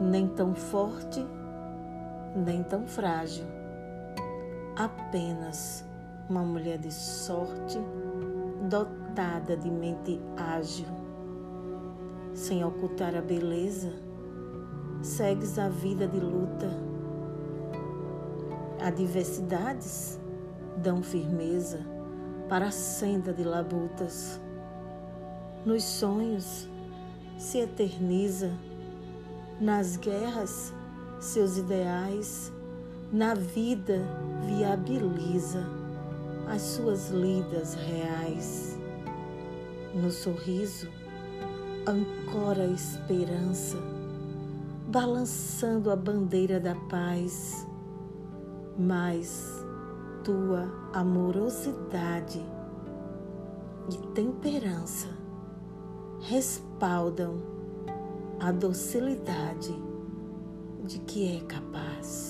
nem tão forte, nem tão frágil, apenas uma mulher de sorte, dotada de mente ágil. Sem ocultar a beleza, segues a vida de luta. Adversidades dão firmeza para a senda de labutas. Nos sonhos se eterniza, nas guerras seus ideais, na vida viabiliza as suas lidas reais. No sorriso ancora a esperança, balançando a bandeira da paz, mas tua amorosidade e temperança respaldam a docilidade de que é capaz.